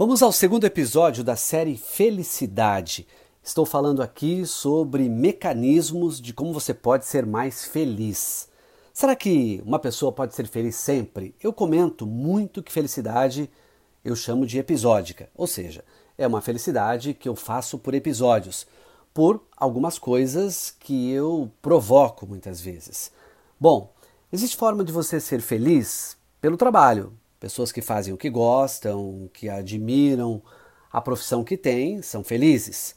Vamos ao segundo episódio da série Felicidade. Estou falando aqui sobre mecanismos de como você pode ser mais feliz. Será que uma pessoa pode ser feliz sempre? Eu comento muito que felicidade eu chamo de episódica, ou seja, é uma felicidade que eu faço por episódios, por algumas coisas que eu provoco muitas vezes. Bom, existe forma de você ser feliz pelo trabalho, pessoas que fazem o que gostam, que admiram a profissão que têm, são felizes.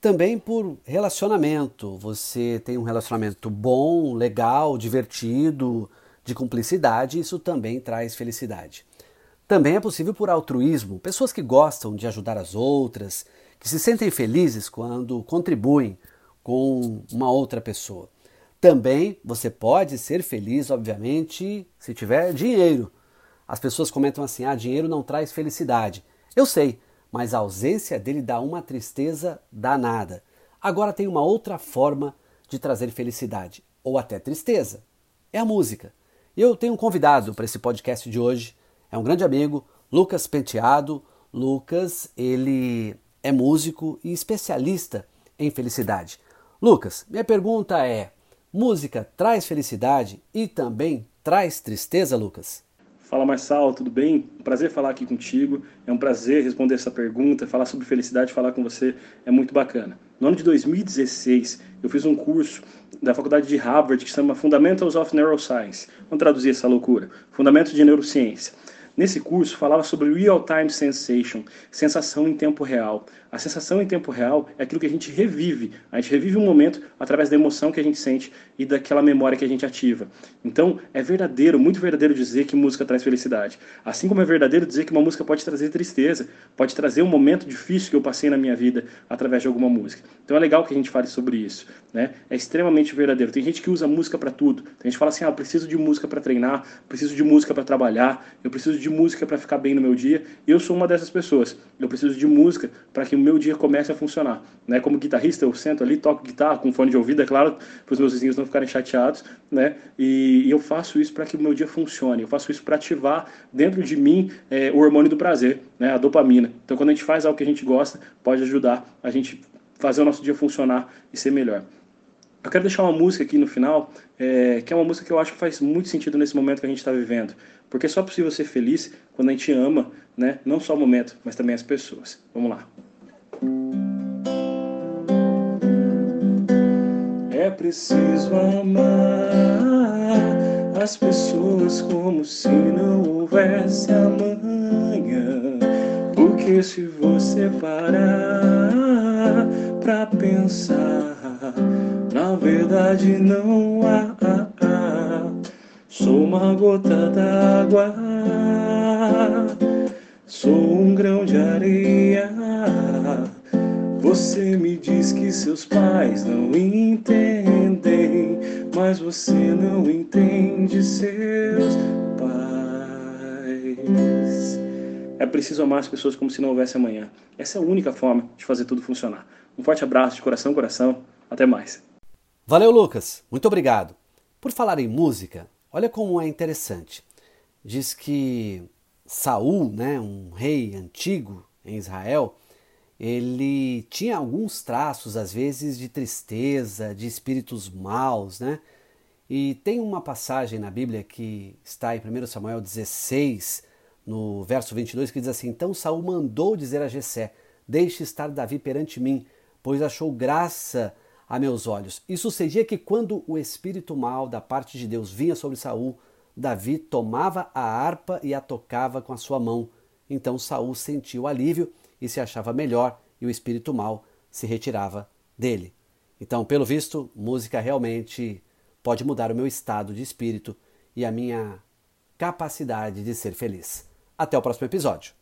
Também por relacionamento, você tem um relacionamento bom, legal, divertido, de cumplicidade, isso também traz felicidade. Também é possível por altruísmo, pessoas que gostam de ajudar as outras, que se sentem felizes quando contribuem com uma outra pessoa. Também você pode ser feliz, obviamente, se tiver dinheiro. As pessoas comentam assim: ah, dinheiro não traz felicidade. Eu sei, mas a ausência dele dá uma tristeza danada. Agora tem uma outra forma de trazer felicidade, ou até tristeza: é a música. Eu tenho um convidado para esse podcast de hoje é um grande amigo, Lucas Penteado. Lucas, ele é músico e especialista em felicidade. Lucas, minha pergunta é: música traz felicidade e também traz tristeza, Lucas? Fala Marçal, tudo bem? Prazer falar aqui contigo. É um prazer responder essa pergunta, falar sobre felicidade, falar com você é muito bacana. No ano de 2016, eu fiz um curso da faculdade de Harvard que se chama Fundamentals of Neuroscience. Vamos traduzir essa loucura. Fundamentos de Neurociência. Nesse curso falava sobre real time sensation, sensação em tempo real. A sensação em tempo real é aquilo que a gente revive. A gente revive um momento através da emoção que a gente sente e daquela memória que a gente ativa. Então, é verdadeiro, muito verdadeiro dizer que música traz felicidade. Assim como é verdadeiro dizer que uma música pode trazer tristeza, pode trazer um momento difícil que eu passei na minha vida através de alguma música. Então é legal que a gente fale sobre isso, né? É extremamente verdadeiro. Tem gente que usa música para tudo. Tem gente que fala assim: "Ah, preciso de música para treinar, preciso de música para trabalhar, eu preciso de música para ficar bem no meu dia". Eu sou uma dessas pessoas. Eu preciso de música para que o meu dia comece a funcionar, né? Como guitarrista, eu sento ali, toco guitarra com fone de ouvido, é claro, para os meus vizinhos não ficarem chateados, né? E, e eu faço isso para que o meu dia funcione. Eu faço isso para ativar dentro de mim é, o hormônio do prazer, né? A dopamina. Então, quando a gente faz algo que a gente gosta, pode ajudar a gente fazer o nosso dia funcionar e ser melhor. Eu quero deixar uma música aqui no final, é, que é uma música que eu acho que faz muito sentido nesse momento que a gente está vivendo. Porque é só possível ser feliz quando a gente ama, né? não só o momento, mas também as pessoas. Vamos lá. É preciso amar as pessoas como se não houvesse amanhã. Porque se você parar pra pensar, na verdade não há. Sou uma gota d'água, sou um grão de areia você me diz que seus pais não entendem, mas você não entende seus pais. É preciso amar as pessoas como se não houvesse amanhã. Essa é a única forma de fazer tudo funcionar. Um forte abraço de coração, coração. Até mais. Valeu, Lucas. Muito obrigado. Por falar em música, olha como é interessante. Diz que Saul, né, um rei antigo em Israel, ele tinha alguns traços, às vezes, de tristeza, de espíritos maus, né? E tem uma passagem na Bíblia que está em 1 Samuel 16, no verso 22, que diz assim: Então Saul mandou dizer a Jessé: Deixe estar Davi perante mim, pois achou graça a meus olhos. E sucedia que quando o espírito mal da parte de Deus vinha sobre Saul, Davi tomava a harpa e a tocava com a sua mão. Então Saul sentiu alívio e se achava melhor e o espírito mal se retirava dele. Então, pelo visto, música realmente pode mudar o meu estado de espírito e a minha capacidade de ser feliz. Até o próximo episódio.